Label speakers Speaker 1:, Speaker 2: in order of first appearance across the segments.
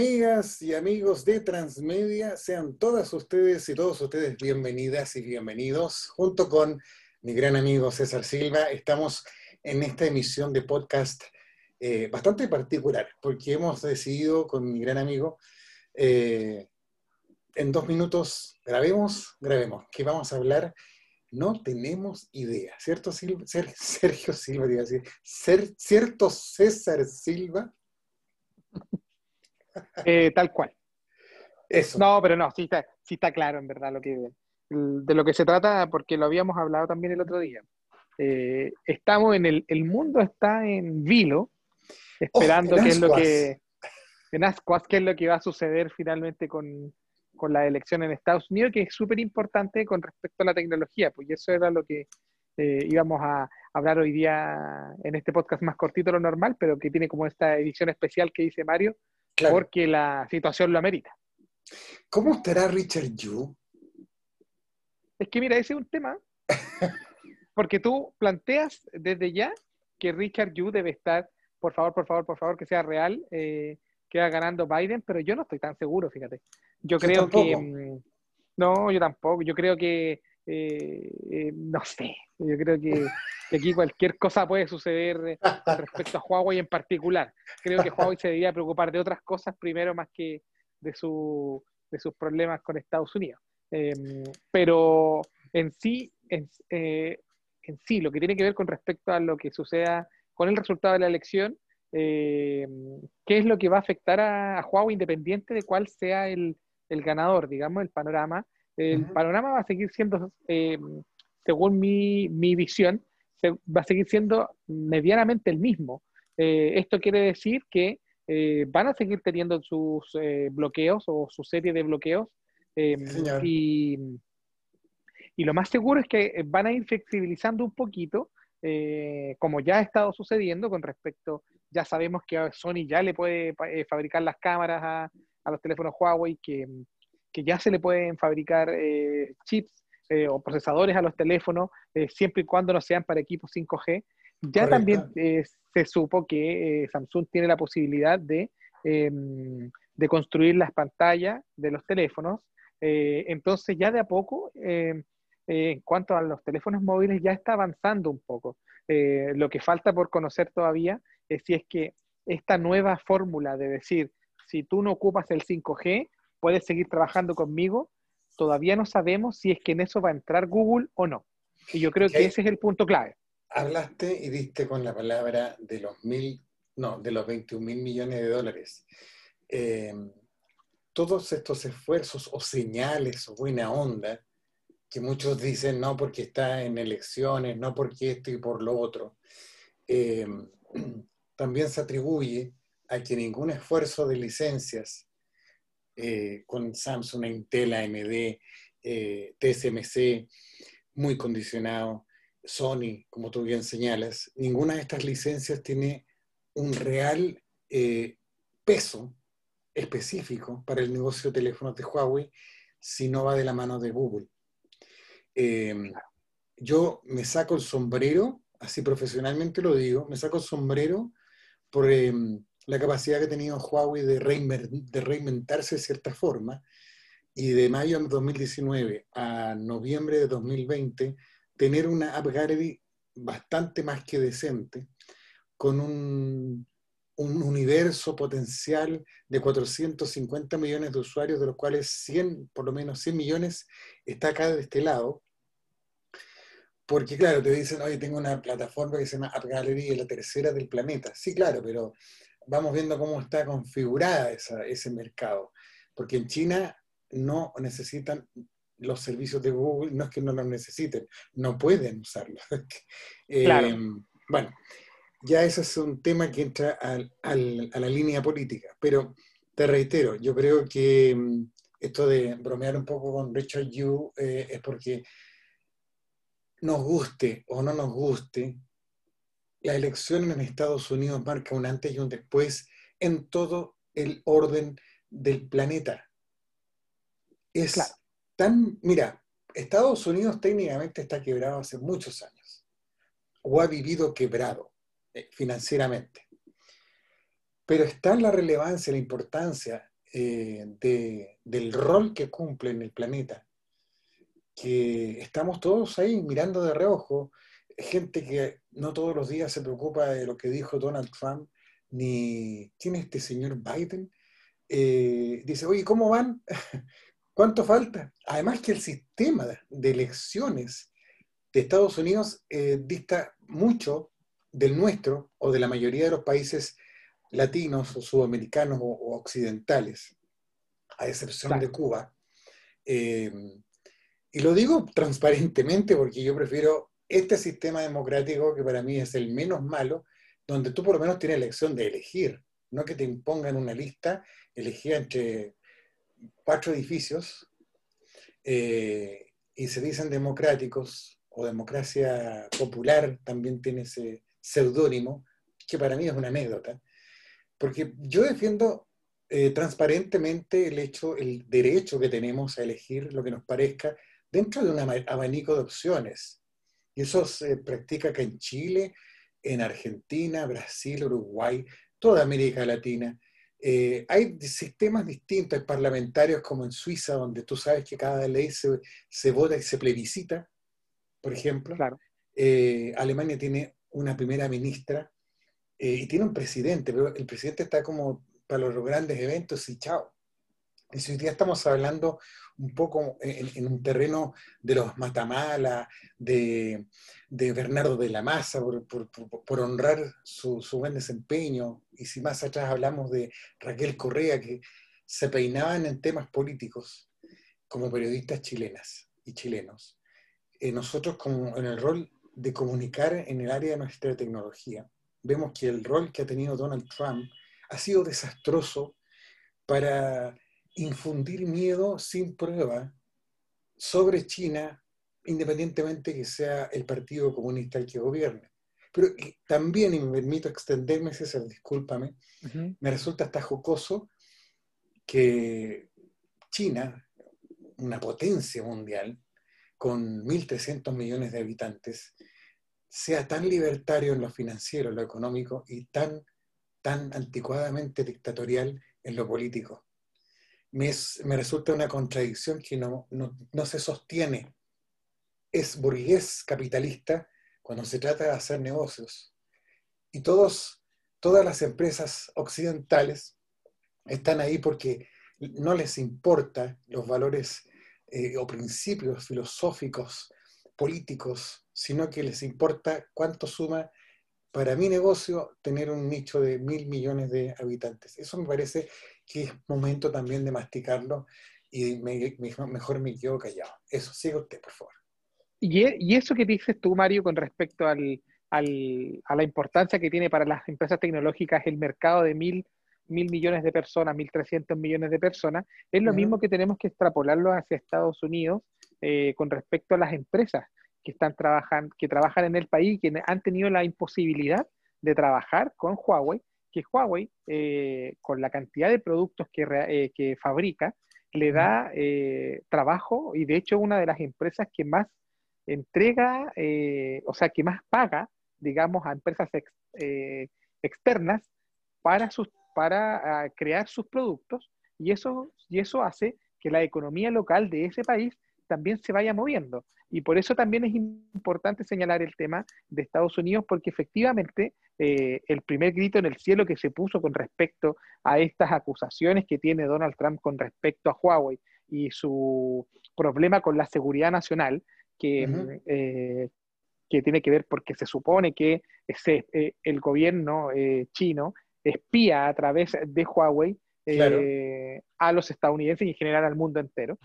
Speaker 1: Amigas y amigos de Transmedia, sean todas ustedes y todos ustedes bienvenidas y bienvenidos. Junto con mi gran amigo César Silva, estamos en esta emisión de podcast eh, bastante particular, porque hemos decidido con mi gran amigo, eh, en dos minutos, grabemos, grabemos, que vamos a hablar, no tenemos idea, ¿cierto Silva? Sergio Silva, ¿cierto César Silva?
Speaker 2: Eh, tal cual. Eso. No, pero no, sí está, sí está claro en verdad lo que, de lo que se trata, porque lo habíamos hablado también el otro día. Eh, estamos en el, el mundo está en vilo, esperando qué es lo que, en Ascuas, qué es lo que va a suceder finalmente con, con la elección en Estados Unidos, que es súper importante con respecto a la tecnología, pues eso era lo que eh, íbamos a hablar hoy día en este podcast más cortito de lo normal, pero que tiene como esta edición especial que dice Mario, porque la situación lo amerita.
Speaker 1: ¿Cómo estará Richard Yu?
Speaker 2: Es que mira, ese es un tema, porque tú planteas desde ya que Richard Yu debe estar, por favor, por favor, por favor, que sea real, eh, que va ganando Biden, pero yo no estoy tan seguro, fíjate. Yo, creo que... Mm, no, yo tampoco. Yo creo que... Eh, eh, no sé. Yo creo que, aquí cualquier cosa puede suceder respecto a Huawei en particular. Creo que Huawei se debería preocupar de otras cosas primero más que de, su, de sus problemas con Estados Unidos. Em, pero en sí, en, eh, en, sí, lo que tiene que ver con respecto a lo que suceda con el resultado de la elección, em, ¿qué es lo que va a afectar a, Huawei independiente de cuál sea el, el ganador, digamos, el panorama? El panorama va a seguir siendo em, según mi, visión, va a seguir siendo medianamente el mismo. Eh, esto quiere decir que eh, van a seguir teniendo sus eh, bloqueos o su serie de bloqueos. y, y, lo más seguro es que van a ir flexibilizando un poquito, como ya ha estado sucediendo con respecto, ya sabemos que Sony ya le puede fabricar las cámaras a, a, los teléfonos Huawei, que, que ya se le pueden fabricar chips eh, o procesadores a los teléfonos, eh, siempre y cuando no sean para equipos 5G. Ya también eh, se supo que Samsung tiene la posibilidad de, em, de construir las pantallas de los teléfonos. entonces ya de a poco, em, en cuanto a los teléfonos móviles, ya está avanzando un poco. lo que falta por conocer todavía es si es que esta nueva fórmula de decir, si tú no ocupas el 5G, puedes seguir trabajando conmigo, todavía no sabemos si es que en eso va a entrar Google o no. Y yo creo que ese es el punto clave.
Speaker 1: Hablaste y diste con la palabra de los mil, no, de los 21 mil millones de dólares. Eh, todos estos esfuerzos o señales o buena onda, que muchos dicen no porque está en elecciones, no porque esto y por lo otro, eh, también se atribuye a que ningún esfuerzo de licencias eh, con Samsung, Intel, AMD, eh, TSMC, muy condicionado, Sony, como tú bien señalas, ninguna de estas licencias tiene un real eh, peso específico para el negocio de teléfonos de Huawei si no va de la mano de Google. yo me saco el sombrero, así profesionalmente lo digo, me saco el sombrero por em, la capacidad que ha tenido Huawei de, reinventarse de cierta forma y de mayo de 2019 a noviembre de 2020 tener una App Gallery bastante más que decente, con un, un, universo potencial de 450 millones de usuarios, de los cuales 100, por lo menos 100 millones, está acá de este lado. Porque claro, te dicen, oye, tengo una plataforma que se llama App Gallery, es la tercera del planeta. Sí, claro, pero vamos viendo cómo está configurada ese mercado. Porque en China no necesitan los servicios de Google, no es que no los necesiten, no pueden usarlos. Eh, bueno, ya ese es un tema que entra a la línea política, pero te reitero, yo creo que mm, esto de bromear un poco con Richard Yu eh, es porque nos guste o no nos guste, la elección en Estados Unidos marca un antes y un después en todo el orden del planeta. Es tan, mira, Estados Unidos técnicamente está quebrado hace muchos años, o ha vivido quebrado eh, financieramente. Pero está la relevancia, la importancia eh, del rol que cumple en el planeta, que estamos todos ahí mirando de reojo, gente que no todos los días se preocupa de lo que dijo Donald Trump, ni quién es este señor Biden, eh, dice, oye, ¿cómo van? ¿Cuánto falta? Además que el sistema de elecciones de Estados Unidos eh, dista mucho del nuestro o de la mayoría de los países latinos o sudamericanos o, occidentales, a excepción de Cuba. Eh, y lo digo transparentemente porque yo prefiero este sistema democrático que para mí es el menos malo, donde tú por lo menos tienes la elección de elegir, no que te impongan una lista elegida entre cuatro edificios eh, y se dicen democráticos o democracia popular, también tiene ese seudónimo, que para mí es una anécdota, porque yo defiendo eh, transparentemente el hecho, el derecho que tenemos a elegir lo que nos parezca dentro de un abanico de opciones. Y eso se practica acá en Chile, en Argentina, Brasil, Uruguay, toda América Latina. Eh, hay sistemas distintos, parlamentarios como en Suiza, donde tú sabes que cada ley se, se vota y se plebiscita, por ejemplo. Eh, Alemania tiene una primera ministra eh, y tiene un presidente, pero el presidente está como para los grandes eventos y chao. Y si hoy día estamos hablando un poco en, un terreno de los Matamala, de, Bernardo de la Maza, por, honrar su, buen desempeño, y si más atrás hablamos de Raquel Correa, que se peinaban en temas políticos como periodistas chilenas y chilenos. Eh, nosotros como en el rol de comunicar en el área de nuestra tecnología, vemos que el rol que ha tenido Donald Trump ha sido desastroso para infundir miedo sin prueba sobre China, independientemente que sea el Partido Comunista el que gobierne. Pero también, y me permito extenderme, César, discúlpame, me resulta hasta jocoso que China, una potencia mundial, con 1.300 millones de habitantes, sea tan libertario en lo financiero, en lo económico y tan, tan anticuadamente dictatorial en lo político me, resulta una contradicción que no, se sostiene. Es burgués capitalista cuando se trata de hacer negocios. Y todos, todas las empresas occidentales están ahí porque no les importa los valores eh, o principios filosóficos, políticos, sino que les importa cuánto suma para mi negocio tener un nicho de mil millones de habitantes. Eso me parece que es momento también de masticarlo y mejor me quedo callado. Eso, sigue usted, por favor.
Speaker 2: Y, e, y eso que dices tú, Mario, con respecto al, al, a la importancia que tiene para las empresas tecnológicas el mercado de mil, mil millones de personas, mil trescientos millones de personas, es lo mismo que tenemos que extrapolarlo hacia Estados Unidos eh, con respecto a las empresas que están trabajando, que trabajan en el país, que han tenido la imposibilidad de trabajar con Huawei que Huawei, eh, con la cantidad de productos que, eh, que fabrica, le da eh, trabajo y de hecho una de las empresas que más entrega, o sea, que más paga, digamos, a empresas externas para, sus, para ah, crear sus productos y eso, y eso hace que la economía local de ese país también se vaya moviendo. Y por eso también es importante señalar el tema de Estados Unidos, porque efectivamente eh, el primer grito en el cielo que se puso con respecto a estas acusaciones que tiene Donald Trump con respecto a Huawei y su problema con la seguridad nacional, que, eh, que tiene que ver porque se supone que ese, eh, el gobierno chino espía a través de Huawei a los estadounidenses y en general al mundo entero.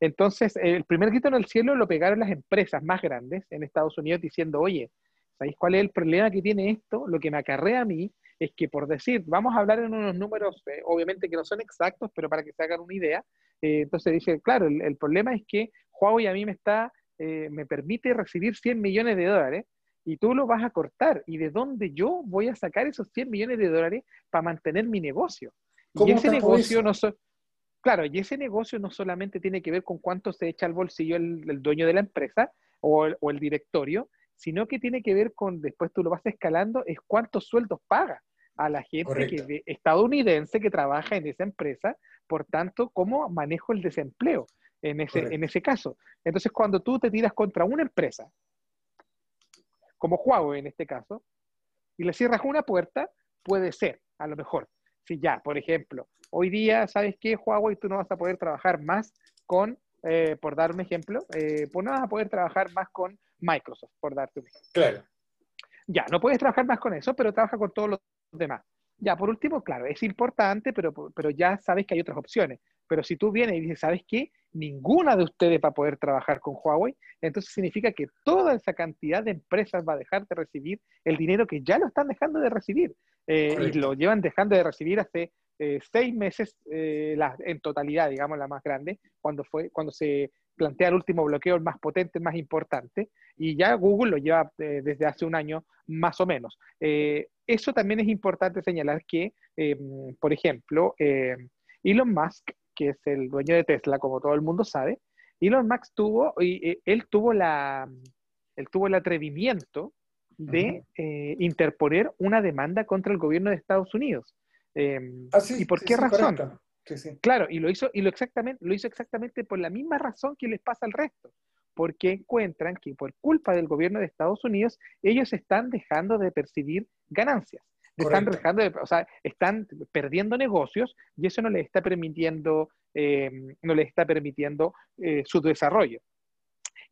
Speaker 2: Entonces, el primer grito en el cielo lo pegaron las empresas más grandes en Estados Unidos diciendo, oye, ¿sabéis cuál es el problema que tiene esto? Lo que me acarrea a mí es que, por decir, vamos a hablar en unos números, eh, obviamente que no son exactos, pero para que se hagan una idea, eh, entonces dice, claro, el, problema es que Huawei a mí me está, eh, me permite recibir 100 millones de dólares y tú lo vas a cortar. ¿Y de dónde yo voy a sacar esos 100 millones de dólares para mantener mi negocio? Y ese negocio no, so, Claro, y ese negocio no solamente tiene que ver con cuánto se echa al bolsillo el, dueño de la empresa o el, o el, directorio, sino que tiene que ver con, después tú lo vas escalando, es cuántos sueldos paga. a la gente que, estadounidense que trabaja en esa empresa, por tanto, cómo manejo el desempleo en ese, en ese caso. Entonces, cuando tú te tiras contra una empresa, como Huawei en este caso, y le cierras una puerta, puede ser, a lo mejor. Si ya, por ejemplo, hoy día, ¿sabes qué? Huawei, tú no vas a poder trabajar más con, eh, por dar un ejemplo, eh, pues no vas a poder trabajar más con Microsoft, por darte un ejemplo.
Speaker 1: Claro.
Speaker 2: Ya, no puedes trabajar más con eso, pero trabaja con todos los demás. Ya, por último, claro, es importante, pero, pero ya sabes que hay otras opciones. Pero si tú vienes y dices, ¿sabes qué? Ninguna de ustedes va a poder trabajar con Huawei, entonces significa que toda esa cantidad de empresas va a dejar de recibir el dinero que ya lo están dejando de recibir. Eh, y lo llevan dejando de recibir hace eh, seis meses eh, en totalidad, digamos, la más grande, cuando, fue, cuando se plantea el último bloqueo, el más potente, el más importante, y ya Google lo lleva desde hace un año más o menos. eso también es importante señalar que, por ejemplo, Elon Musk que es el dueño de Tesla, como todo el mundo sabe, Elon Musk tuvo, y, él tuvo la, él tuvo el atrevimiento de eh, interponer una demanda contra el gobierno de Estados Unidos. Em,
Speaker 1: ah,
Speaker 2: ¿Y por qué razón? Claro, y lo hizo, y lo exactamente, lo hizo exactamente por la misma razón que les pasa al resto, porque encuentran que por culpa del gobierno de Estados Unidos, ellos están dejando de percibir ganancias están o sea, están perdiendo negocios y eso no les está permitiendo, eh, no les está permitiendo eh, su desarrollo.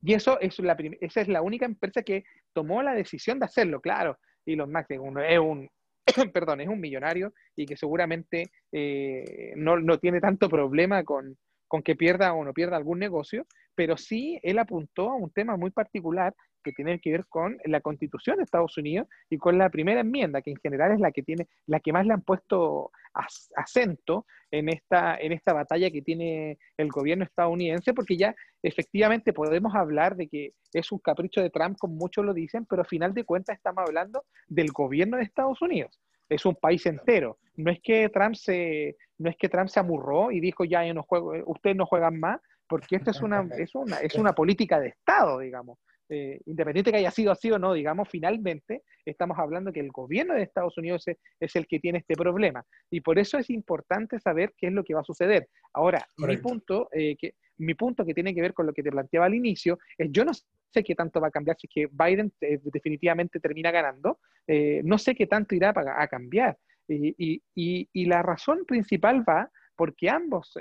Speaker 2: Y eso es la esa es la única empresa que tomó la decisión de hacerlo, claro. Y los Max es un, perdón, es un millonario y que seguramente eh, no, no, tiene tanto problema con, con que pierda o no pierda algún negocio, pero sí él apuntó a un tema muy particular que tiene que ver con la constitución de Estados Unidos y con la primera enmienda, que en general es la que tiene, la que más le han puesto acento en esta, en esta batalla que tiene el gobierno estadounidense, porque ya efectivamente podemos hablar de que es un capricho de Trump, como muchos lo dicen, pero al final de cuentas estamos hablando del gobierno de Estados Unidos. Es un país entero. No es que Trump se, no es que Trump se amurró y dijo ya yo no juego, ustedes no juegan más, porque esta es una, es una, es una política de Estado, digamos. Eh, independiente que haya sido así o no, digamos, finalmente estamos hablando que el gobierno de Estados Unidos es, el que tiene este problema. Y por eso es importante saber qué es lo que va a suceder. Ahora, mi punto, eh, que, mi punto que tiene que ver con lo que te planteaba al inicio es, yo no sé qué tanto va a cambiar si es que Biden eh, definitivamente termina ganando, no sé qué tanto irá a, cambiar. Y, y, la razón principal va porque ambos,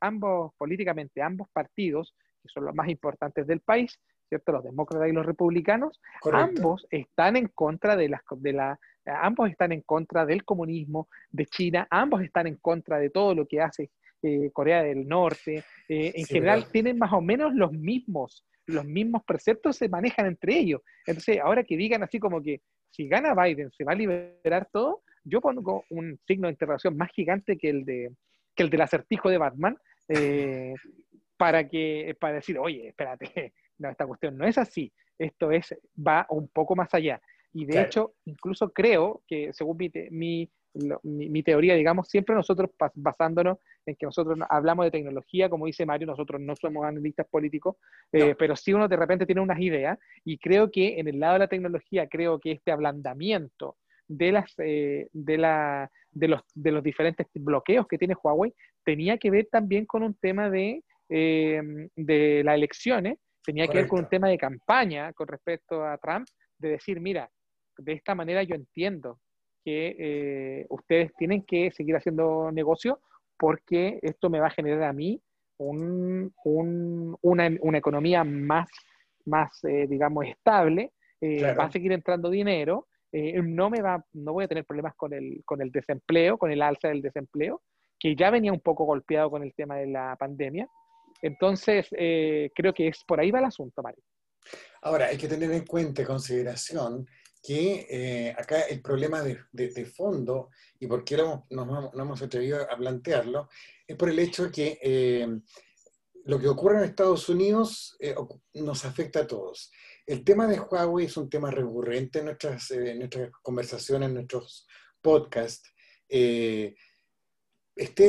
Speaker 2: ambos políticamente, ambos partidos, que son los más importantes del país, ¿cierto? Los demócratas y los republicanos, ambos están en contra de, las, de la, ambos están en contra del comunismo de China, ambos están en contra de todo lo que hace eh, Corea del Norte, eh, en general tienen más o menos los mismos, los mismos preceptos se manejan entre ellos. Entonces, ahora que digan así como que si gana Biden se va a liberar todo, yo pongo un signo de interrogación más gigante que el de que el del acertijo de Batman, eh, para que para decir, oye, espérate, no, esta cuestión no es así, esto es, va un poco más allá. Y de hecho, incluso creo que, según mi, mi, teoría, digamos, siempre nosotros basándonos en que nosotros hablamos de tecnología, como dice Mario, nosotros no somos analistas políticos, eh, pero sí uno de repente tiene unas ideas, y creo que en el lado de la tecnología, creo que este ablandamiento de, las, eh, de, la, de, los, de los diferentes bloqueos que tiene Huawei tenía que ver también con un tema de, eh, de las elecciones tenía que ver con un tema de campaña con respecto a Trump, de decir, mira, de esta manera yo entiendo que eh, ustedes tienen que seguir haciendo negocio porque esto me va a generar a mí un, una, una, economía más, más eh, digamos, estable, eh, va a seguir entrando dinero, no, me va, no voy a tener problemas con el, con el desempleo, con el alza del desempleo, que ya venía un poco golpeado con el tema de la pandemia, entonces, eh, creo que es por ahí va el asunto, Mario.
Speaker 1: Ahora, hay que tener en cuenta, en consideración, que eh, acá el problema de, fondo, y por qué no, no, hemos atrevido a plantearlo, es por el hecho de que eh, lo que ocurre en Estados Unidos nos afecta a todos. El tema de Huawei es un tema recurrente en nuestras, en nuestras conversaciones, en nuestros podcasts. este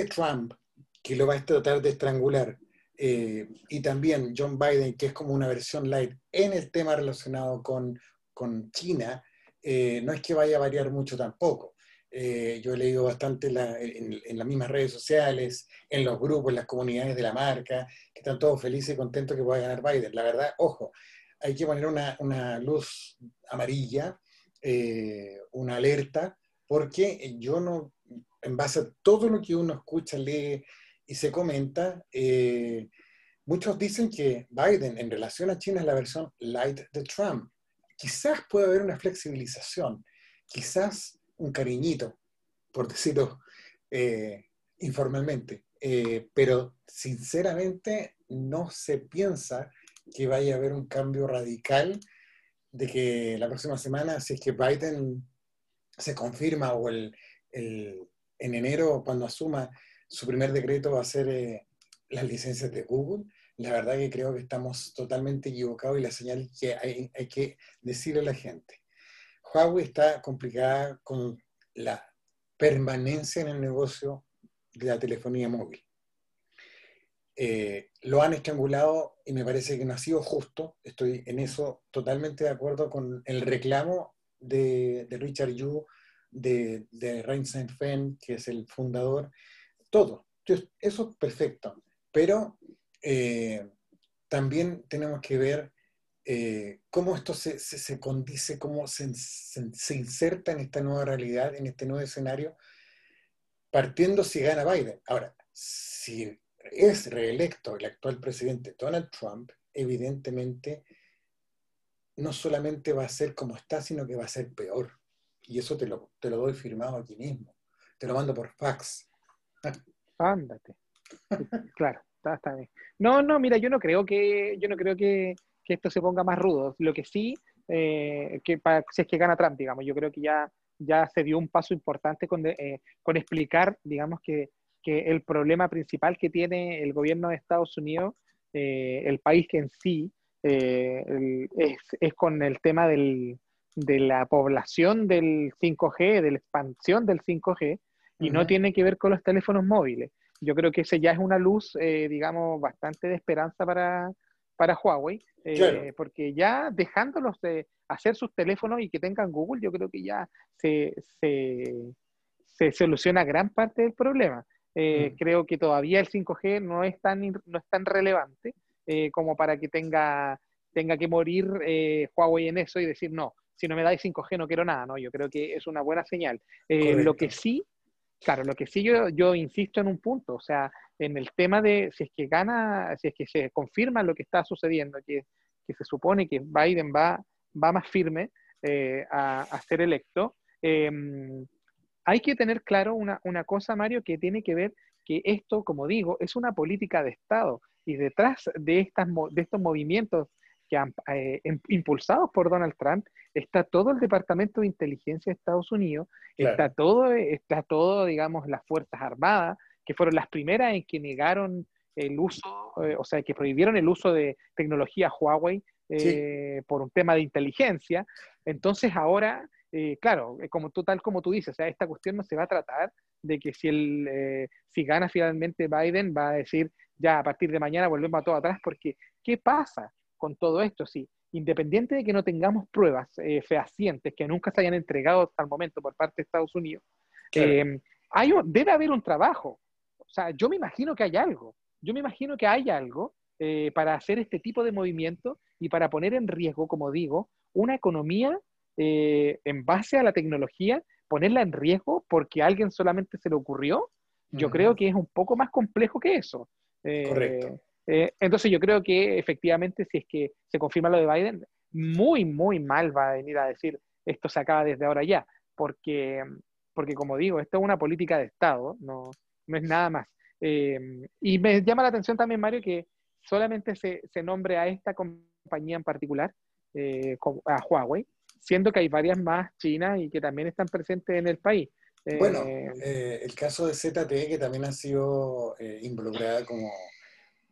Speaker 1: Trump, que lo va a tratar de estrangular, eh, y también John Biden, que es como una versión light en el tema relacionado con, con China, eh, no es que vaya a variar mucho tampoco. eh, yo he leído bastante en, las mismas redes sociales, en los grupos, en las comunidades de la marca, que están todos felices y contentos que pueda ganar Biden. La verdad, ojo, hay que poner una, luz amarilla, eh, una alerta, porque yo no, en base a todo lo que uno escucha, lee y se comenta, eh, muchos dicen que Biden en relación a China es la versión light de Trump. Quizás puede haber una flexibilización, quizás un cariñito, por decirlo eh, informalmente, eh, pero sinceramente no se piensa que vaya a haber un cambio radical de que la próxima semana, si es que Biden se confirma o el, en enero cuando asuma su primer decreto va a ser eh, las licencias de Google, la verdad que creo que estamos totalmente equivocados y la señal que hay, hay que decirle a la gente. Huawei está complicada con la permanencia en el negocio de la telefonía móvil. Eh, lo han estrangulado y me parece que no ha sido justo. Estoy en eso totalmente de acuerdo con el reclamo de, Richard Yu, de, de Rein Fen, que es el fundador. Todo. Eso es perfecto. Pero eh, también tenemos que ver eh, cómo esto se, se, condice, cómo se, se, inserta en esta nueva realidad, en este nuevo escenario, partiendo si gana Biden. Ahora, si es reelecto el actual presidente Donald Trump, evidentemente no solamente va a ser como está, sino que va a ser peor. Y eso te lo, te lo doy firmado aquí mismo. Te lo mando por fax.
Speaker 2: Ándate. claro, está, bien. No, no, mira, yo no creo que, yo no creo que, que esto se ponga más rudo. Lo que sí, eh, que si es que gana Trump, digamos, yo creo que ya, ya se dio un paso importante con, eh, con explicar, digamos, que, que, el problema principal que tiene el gobierno de Estados Unidos, eh, el país en sí, es, es, con el tema del, de la población del 5G, de la expansión del 5G, y no tiene que ver con los teléfonos móviles. Yo creo que ese ya es una luz, digamos, bastante de esperanza para, para Huawei, eh, porque ya dejándolos de hacer sus teléfonos y que tengan Google, yo creo que ya se, se, soluciona gran parte del problema. Eh, mm. Creo que todavía el 5G no es tan, no es tan relevante eh, como para que tenga, tenga que morir Huawei en eso y decir, no, si no me dais 5G no quiero nada, ¿no? Yo creo que es una buena señal. lo que sí, claro, lo que sí yo, yo insisto en un punto, o sea, en el tema de si es que gana, si es que se confirma lo que está sucediendo, que, se supone que Biden va, va más firme eh, a, ser electo, em, hay que tener claro una, cosa, Mario, que tiene que ver que esto, como digo, es una política de Estado y detrás de, estas, de estos movimientos que han, eh, em, impulsados por Donald Trump está todo el Departamento de Inteligencia de Estados Unidos, está todo, está todo, digamos, las Fuerzas Armadas, que fueron las primeras en que negaron el uso, eh, o sea, que prohibieron el uso de tecnología Huawei eh, por un tema de inteligencia. Entonces ahora, eh, claro, como tú, tal como tú dices, o sea, esta cuestión no se va a tratar de que si, el, si gana finalmente Biden va a decir, ya a partir de mañana volvemos a todo atrás, porque ¿qué pasa con todo esto? Sí, independiente de que no tengamos pruebas fehacientes que nunca se hayan entregado hasta el momento por parte de Estados Unidos, hay, debe haber un trabajo o sea, yo me imagino que hay algo, yo me imagino que hay algo eh, para hacer este tipo de movimiento y para poner en riesgo, como digo, una economía eh, en base a la tecnología, ponerla en riesgo porque a alguien solamente se le ocurrió, yo creo que es un poco más complejo que eso.
Speaker 1: Eh, Correcto.
Speaker 2: entonces yo creo que efectivamente si es que se confirma lo de Biden, muy, muy mal va a venir a decir esto se acaba desde ahora ya, porque, porque como digo, esto es una política de Estado, no, no es nada más. Eh, y me llama la atención también, Mario, que solamente se, se nombre a esta compañía en particular, eh, a Huawei, siendo que hay varias más chinas y que también están presentes en el país.
Speaker 1: bueno, eh, el caso de ZTE, que también ha sido involucrada como,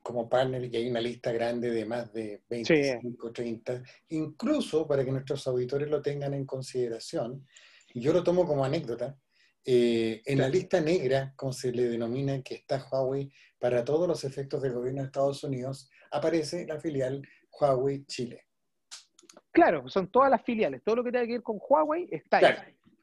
Speaker 1: como partner, y hay una lista grande de más de 25, 30, incluso para que nuestros auditores lo tengan en consideración, yo lo tomo como anécdota, eh, en la lista negra, como se le denomina, que está Huawei para todos los efectos del gobierno de Estados Unidos, aparece la filial Huawei Chile.
Speaker 2: Claro, son todas las filiales, todo lo que tenga que ver con Huawei está ahí.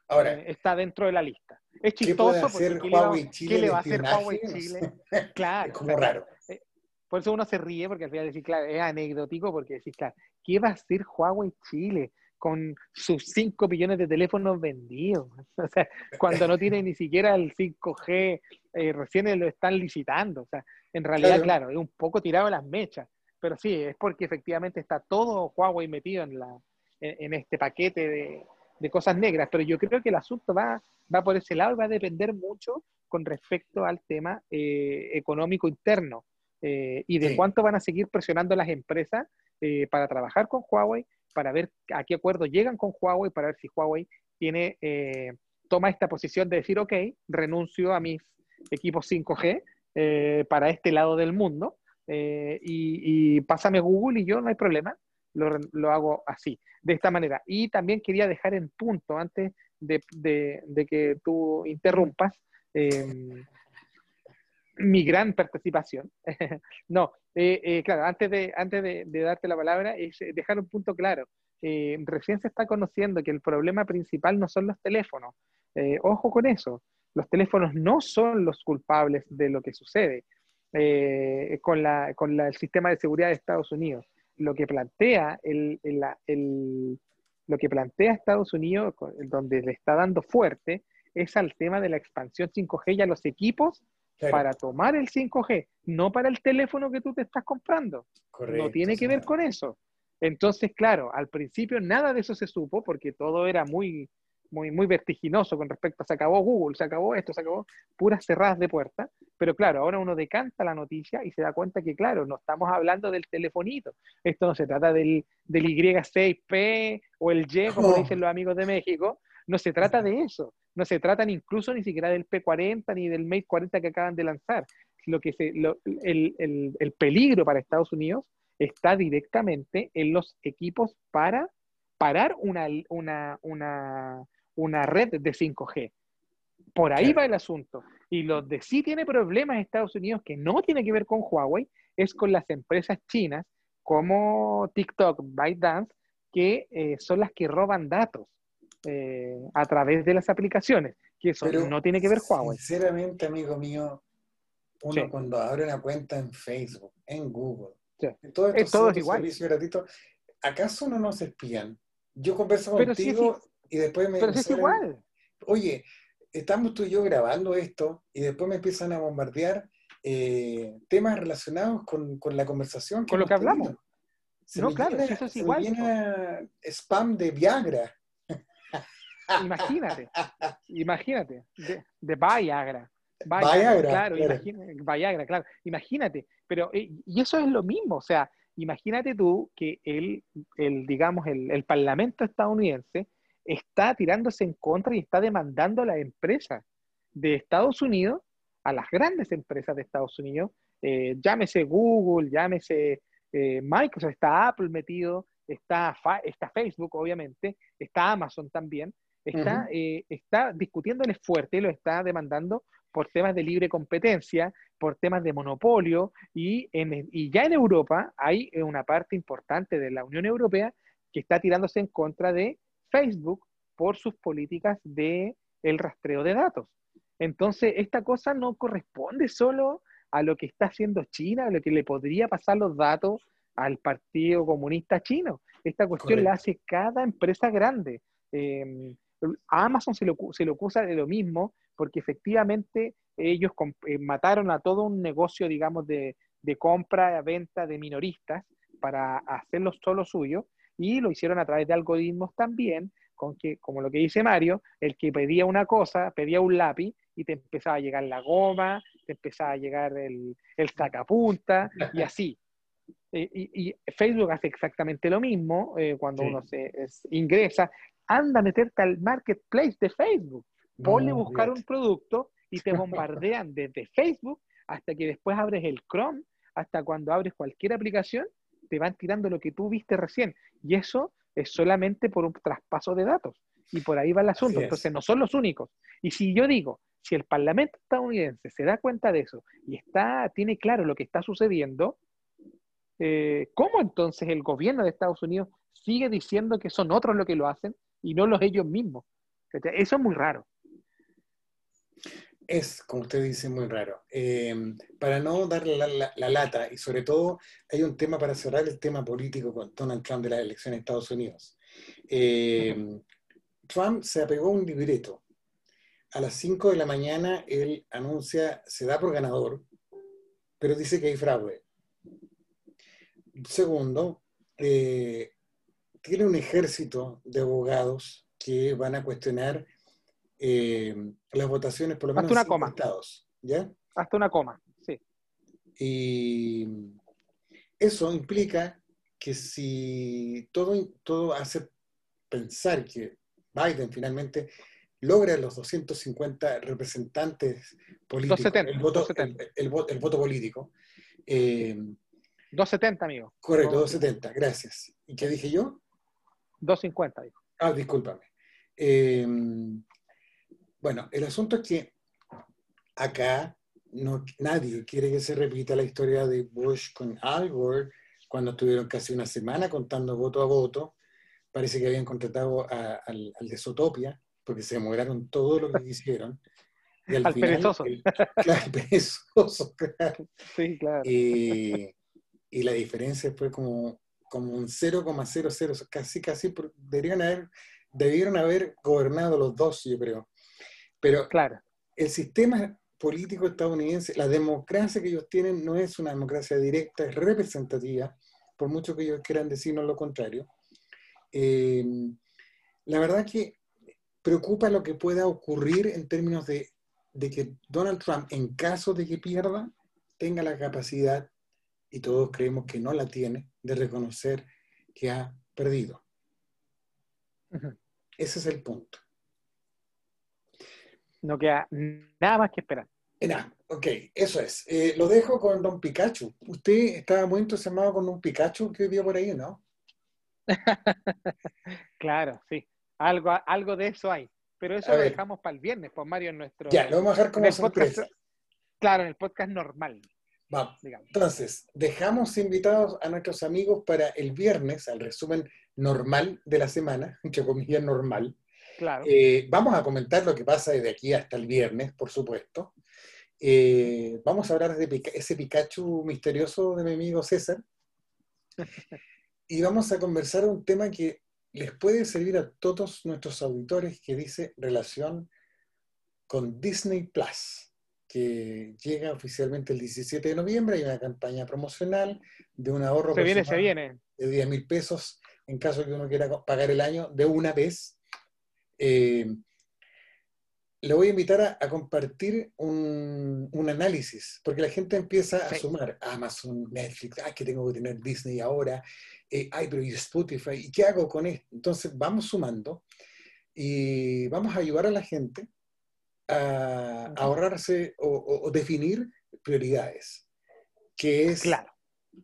Speaker 2: Ahora, eh, está dentro de la lista. Es chistoso
Speaker 1: ¿qué puede Huawei Chile
Speaker 2: ¿qué le va a hacer Huawei
Speaker 1: Chile?
Speaker 2: Claro.
Speaker 1: es como raro.
Speaker 2: Eh, por eso uno se ríe, porque al final decir, claro, es anecdótico, porque decís, claro, ¿qué va a hacer Huawei Chile con sus 5 millones de teléfonos vendidos? O sea, cuando no tiene ni siquiera el 5G, eh, recién lo están licitando. O sea, en realidad, claro. es un poco tirado a las mechas. Pero sí, es porque efectivamente está todo Huawei metido en, la, en este paquete de, de cosas negras, pero yo creo que el asunto va, va por ese lado y va a depender mucho con respecto al tema eh, económico interno eh, y de cuánto van a seguir presionando las empresas eh, para trabajar con Huawei, para ver a qué acuerdo llegan con Huawei, para ver si Huawei tiene, toma esta posición de decir, ok, renuncio a mis equipos 5G para este lado del mundo y, y pásame Google y yo no hay problema, lo, lo, hago así, de esta manera. Y también quería dejar en punto, antes de, de, que tú interrumpas, em, mi gran participación. no, eh, eh, claro, antes, de, antes de, darte la palabra, es dejar un punto claro. Eh, recién se está conociendo que el problema principal no son los teléfonos. ojo con eso, los teléfonos no son los culpables de lo que sucede con, la, con la, el sistema de seguridad de Estados Unidos lo que plantea el, lo que plantea Estados Unidos, donde le está dando fuerte, es al tema de la expansión 5G y a los equipos para tomar el 5G, no para el teléfono que tú te estás comprando. no tiene que ver con eso. Entonces, claro, al principio nada de eso se supo porque todo era muy, muy, muy vertiginoso con respecto a se acabó Google, se acabó esto, se acabó puras cerradas de puerta. Pero claro, ahora uno decanta la noticia y se da cuenta que, claro, no estamos hablando del telefonito. Esto no se trata del, del Y6P o el Y, como dicen los amigos de México. No se trata de eso. No se trata ni incluso ni siquiera del P40 ni del Mate 40 que acaban de lanzar. Lo que se, el, el, el peligro para Estados Unidos está directamente en los equipos para parar una, una, una, una red de 5G. Por ahí va el asunto. Y lo de sí tiene problemas en Estados Unidos que no tiene que ver con Huawei, es con las empresas chinas como TikTok, ByteDance, que eh, son las que roban datos eh, a través de las aplicaciones, que eso no tiene que ver Huawei.
Speaker 1: Sinceramente, amigo mío, uno cuando abre una cuenta en Facebook, en Google, en todos estos
Speaker 2: todo es igual.
Speaker 1: gratuitos, ¿acaso no nos espían? Yo converso contigo y después me...
Speaker 2: Pero es igual.
Speaker 1: Oye, estamos tú y yo grabando esto y después me empiezan a bombardear eh, temas relacionados con, la conversación.
Speaker 2: con lo que hablamos. no, claro, eso es igual.
Speaker 1: spam de Viagra.
Speaker 2: Imagínate, imagínate, de, Viagra.
Speaker 1: Viagra,
Speaker 2: claro, Viagra, claro. Imagínate, pero, eh, y eso es lo mismo, o sea, imagínate tú que el, el digamos, el, el Parlamento estadounidense está tirándose en contra y está demandando a las empresas de Estados Unidos, a las grandes empresas de Estados Unidos, eh, llámese Google, llámese eh, Microsoft, está Apple metido, está, está Facebook, obviamente, está Amazon también, está, eh, está discutiéndole fuerte, lo está demandando por temas de libre competencia, por temas de monopolio, y, en, y ya en Europa hay una parte importante de la Unión Europea que está tirándose en contra de Facebook por sus políticas de el rastreo de datos. Entonces, esta cosa no corresponde solo a lo que está haciendo China, a lo que le podría pasar los datos al Partido Comunista Chino. Esta cuestión la hace cada empresa grande. Eh, a Amazon se le, se le acusa de lo mismo, porque efectivamente ellos eh, mataron a todo un negocio, digamos, de, de compra, venta de minoristas para hacerlo solo suyo, y lo hicieron a través de algoritmos también, con que, como lo que dice Mario, el que pedía una cosa, pedía un lápiz y te empezaba a llegar la goma, te empezaba a llegar el, el sacapunta y así. Eh, y, Facebook hace exactamente lo mismo eh, cuando uno se ingresa. Anda a meterte al marketplace de Facebook, ponle a buscar un producto y te bombardean desde Facebook hasta que después abres el Chrome, hasta cuando abres cualquier aplicación te van tirando lo que tú viste recién. Y eso es solamente por un traspaso de datos. Y por ahí va el asunto. Entonces, no son los únicos. Y si yo digo, si el Parlamento estadounidense se da cuenta de eso y está, tiene claro lo que está sucediendo, eh, ¿cómo entonces el gobierno de Estados Unidos sigue diciendo que son otros los que lo hacen y no los ellos mismos? Eso es muy raro.
Speaker 1: Es, como usted dice, muy raro. Eh, para no darle la, lata, y sobre todo hay un tema para cerrar el tema político con Donald Trump de las elecciones de Estados Unidos. Eh, Trump se apegó a un libreto. A las 5 de la mañana él anuncia, se da por ganador, pero dice que hay fraude. Segundo, eh, tiene un ejército de abogados que van a cuestionar eh, las votaciones por lo menos
Speaker 2: Hasta una coma.
Speaker 1: estados. ¿ya?
Speaker 2: Hasta una coma, sí.
Speaker 1: Y eso implica que si todo, todo hace pensar que Biden finalmente logra los 250 representantes políticos,
Speaker 2: 270,
Speaker 1: el, voto,
Speaker 2: 270.
Speaker 1: El, el, el, voto político. Eh,
Speaker 2: 270, amigo.
Speaker 1: Correcto, 270, gracias. ¿Y qué dije yo?
Speaker 2: 250, dijo.
Speaker 1: Ah, discúlpame. Eh, bueno, el asunto es que acá no, nadie quiere que se repita la historia de Bush con Al Gore cuando estuvieron casi una semana contando voto a voto. Parece que habían contratado a, al, al, de Zootopia, porque se demoraron todo lo que hicieron.
Speaker 2: Y al, al final, perezoso.
Speaker 1: El, claro, perezoso, claro.
Speaker 2: Sí, claro.
Speaker 1: Y, y la diferencia fue como, como un 0,00, casi, casi, deberían haber, debieron haber gobernado los dos, yo creo. Pero
Speaker 2: claro.
Speaker 1: el sistema político estadounidense, la democracia que ellos tienen no es una democracia directa, es representativa, por mucho que ellos quieran decirnos lo contrario. Eh, la verdad que preocupa lo que pueda ocurrir en términos de, de, que Donald Trump, en caso de que pierda, tenga la capacidad, y todos creemos que no la tiene, de reconocer que ha perdido. Uh -huh. Ese es el punto.
Speaker 2: No queda nada más que esperar.
Speaker 1: Nada, ok, eso es. Eh, lo dejo con Don Pikachu. Usted estaba muy entusiasmado con un Pikachu que vio por ahí, ¿no?
Speaker 2: claro, sí. Algo, algo de eso hay. Pero eso
Speaker 1: A
Speaker 2: lo
Speaker 1: ver.
Speaker 2: dejamos para el viernes, pues Mario, en nuestro.
Speaker 1: Ya, lo vamos a dejar como
Speaker 2: podcast,
Speaker 1: sorpresa.
Speaker 2: claro, en el podcast normal,
Speaker 1: Vamos.
Speaker 2: digamos.
Speaker 1: Entonces, dejamos invitados a nuestros amigos para el viernes, al resumen normal de la semana, entre comillas normal.
Speaker 2: Claro.
Speaker 1: Eh, vamos a comentar lo que pasa desde aquí hasta el viernes, por supuesto. Eh, vamos a hablar de ese Pikachu misterioso de mi amigo César. Y vamos a conversar un tema que les puede servir a todos nuestros auditores, que dice relación con Disney Plus, que llega oficialmente el 17 de noviembre. Hay una campaña promocional de un ahorro
Speaker 2: se viene, se
Speaker 1: personal
Speaker 2: viene.
Speaker 1: de 10 mil pesos en caso que uno quiera pagar el año de una vez. Eh, le voy a invitar a, a compartir un, un, análisis, porque la gente empieza a
Speaker 2: Sí.
Speaker 1: sumar Amazon, Netflix, ay, que tengo que tener Disney ahora, eh, ay, pero y Spotify, ¿y qué hago con esto? Entonces vamos sumando y vamos a ayudar a la gente a, ahorrarse o, o- o definir prioridades, que es
Speaker 2: Claro.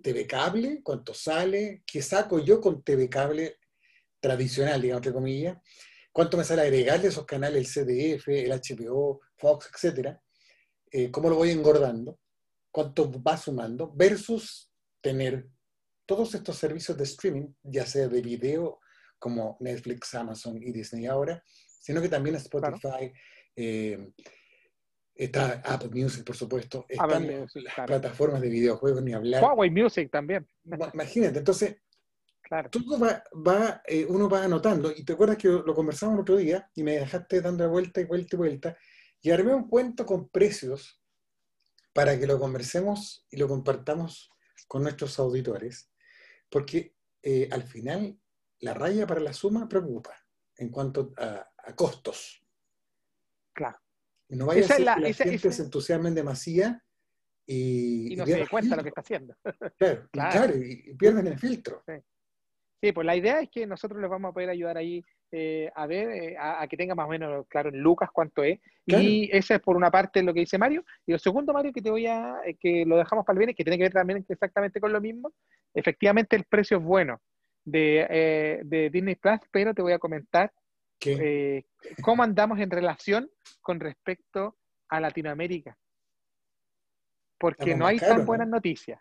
Speaker 1: TV cable, cuánto sale, qué saco yo con TV cable tradicional, digamos, entre comillas, cuánto me sale agregarle esos canales, el CDF, el HBO, Fox, etcétera, eh, cómo lo voy engordando, cuánto va sumando, versus tener todos estos servicios de streaming, ya sea de video como Netflix, Amazon y Disney ahora, sino que también Spotify, eh, está Apple Music, por supuesto, están
Speaker 2: Music,
Speaker 1: las
Speaker 2: claro.
Speaker 1: plataformas de videojuegos, ni hablar.
Speaker 2: Huawei Music también.
Speaker 1: Ma- Imagínate, entonces
Speaker 2: Claro.
Speaker 1: todo va, va, eh, uno va anotando, y te acuerdas que lo conversamos el otro día y me dejaste dando vuelta y vuelta y vuelta, y armé un cuento con precios para que lo conversemos y lo compartamos con nuestros auditores, porque eh, al final la raya para la suma preocupa en cuanto a, a costos.
Speaker 2: Claro.
Speaker 1: No vaya
Speaker 2: Esa
Speaker 1: a ser
Speaker 2: la-
Speaker 1: que la
Speaker 2: esa-
Speaker 1: gente
Speaker 2: esa-
Speaker 1: se entusiasme en demasía y,
Speaker 2: Y no se
Speaker 1: pierda
Speaker 2: dé cuenta lo que está haciendo.
Speaker 1: y
Speaker 2: Claro.
Speaker 1: claro, y, y pierden el filtro.
Speaker 2: Sí, pues la idea es que nosotros les vamos a poder ayudar ahí eh, a ver, eh, a, a que tenga más o menos claro en Lucas cuánto es.
Speaker 1: Claro.
Speaker 2: Y ese es por una parte lo que dice Mario. Y lo segundo, Mario, que te voy a, eh, que lo dejamos para el viernes, que tiene que ver también exactamente con lo mismo. Efectivamente, el precio es bueno de, eh, de Disney Plus, pero te voy a comentar eh, cómo andamos en relación con respecto a Latinoamérica. Porque
Speaker 1: Estamos
Speaker 2: no hay tan
Speaker 1: ¿no?
Speaker 2: buenas noticias.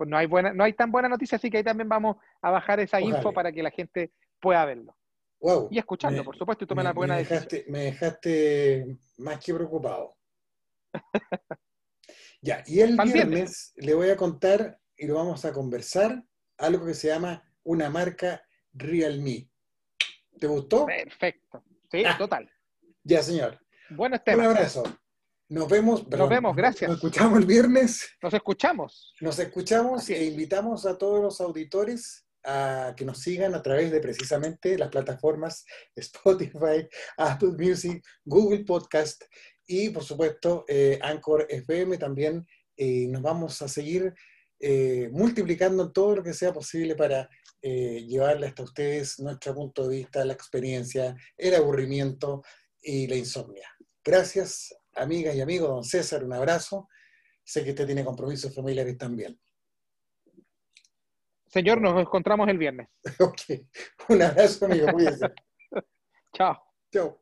Speaker 2: Pues no hay, buena, no hay tan buenas noticias, así que ahí también vamos a bajar esa
Speaker 1: Ojalá.
Speaker 2: info para que la gente pueda verlo.
Speaker 1: Wow.
Speaker 2: Y escuchando,
Speaker 1: Me-
Speaker 2: por supuesto, y tomé
Speaker 1: me,
Speaker 2: la buena
Speaker 1: me
Speaker 2: decisión.
Speaker 1: me dejaste más que preocupado. ya, y el viernes. le voy a contar y lo vamos a conversar algo que se llama una marca Realme. ¿Te gustó?
Speaker 2: Perfecto. Sí,
Speaker 1: Ah.
Speaker 2: total.
Speaker 1: Ya, señor.
Speaker 2: Buenos
Speaker 1: Un
Speaker 2: temas.
Speaker 1: abrazo. Nos vemos. perdón,
Speaker 2: vemos, gracias.
Speaker 1: Nos escuchamos el viernes.
Speaker 2: Nos escuchamos.
Speaker 1: Nos escuchamos
Speaker 2: Así
Speaker 1: e
Speaker 2: es.
Speaker 1: invitamos a todos los auditores a que nos sigan a través de precisamente las plataformas Spotify, Apple Music, Google Podcast y por supuesto eh, Anchor FM también. Eh, nos vamos a seguir eh, multiplicando todo lo que sea posible para eh, llevarle hasta ustedes nuestro punto de vista, la experiencia, el aburrimiento y la insomnia. Gracias, amigas y amigos. Don César, un abrazo. Sé que usted tiene compromisos familiares también.
Speaker 2: Señor, nos encontramos el viernes.
Speaker 1: Ok. Un abrazo, amigo. Cuídense.
Speaker 2: Chao.
Speaker 1: Chao.